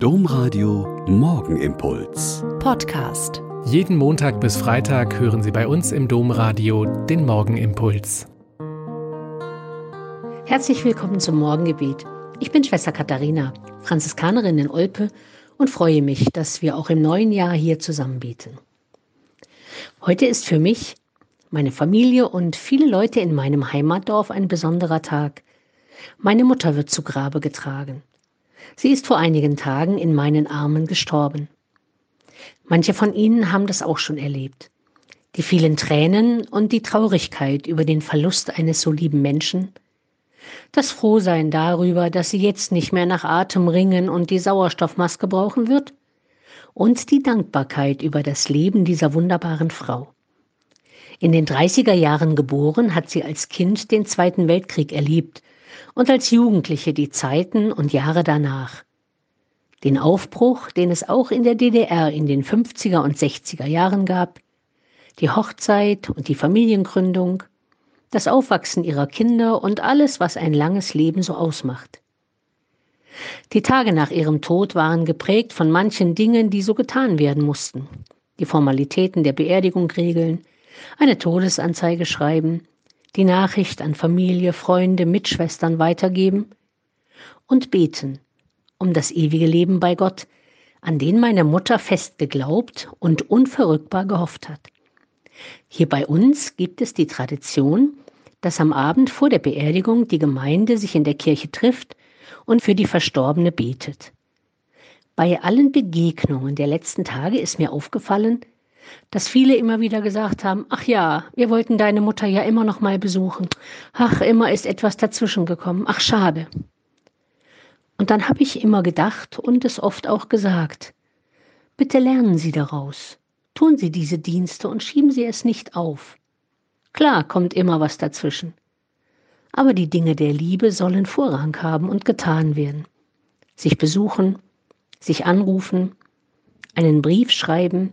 Domradio Morgenimpuls. Podcast. Jeden Montag bis Freitag hören Sie bei uns im Domradio den Morgenimpuls. Herzlich willkommen zum Morgengebet. Ich bin Schwester Katharina, Franziskanerin in Olpe und freue mich, dass wir auch im neuen Jahr hier zusammen beten. Heute ist für mich, meine Familie und viele Leute in meinem Heimatdorf ein besonderer Tag. Meine Mutter wird zu Grabe getragen. Sie ist vor einigen Tagen in meinen Armen gestorben. Manche von Ihnen haben das auch schon erlebt. Die vielen Tränen und die Traurigkeit über den Verlust eines so lieben Menschen. Das Frohsein darüber, dass sie jetzt nicht mehr nach Atem ringen und die Sauerstoffmaske brauchen wird. Und die Dankbarkeit über das Leben dieser wunderbaren Frau. In den 30er Jahren geboren, hat sie als Kind den Zweiten Weltkrieg erlebt und als Jugendliche die Zeiten und Jahre danach. Den Aufbruch, den es auch in der DDR in den 50er und 60er Jahren gab, die Hochzeit und die Familiengründung, das Aufwachsen ihrer Kinder und alles, was ein langes Leben so ausmacht. Die Tage nach ihrem Tod waren geprägt von manchen Dingen, die so getan werden mussten. Die Formalitäten der Beerdigung regeln, eine Todesanzeige schreiben, die Nachricht an Familie, Freunde, Mitschwestern weitergeben und beten um das ewige Leben bei Gott, an den meine Mutter fest geglaubt und unverrückbar gehofft hat. Hier bei uns gibt es die Tradition, dass am Abend vor der Beerdigung die Gemeinde sich in der Kirche trifft und für die Verstorbene betet. Bei allen Begegnungen der letzten Tage ist mir aufgefallen, dass viele immer wieder gesagt haben, ach ja, wir wollten deine Mutter ja immer noch mal besuchen. Ach, immer ist etwas dazwischen gekommen. Ach, schade. Und dann habe ich immer gedacht und es oft auch gesagt, bitte lernen Sie daraus. Tun Sie diese Dienste und schieben Sie es nicht auf. Klar kommt immer was dazwischen. Aber die Dinge der Liebe sollen Vorrang haben und getan werden. Sich besuchen, sich anrufen, einen Brief schreiben,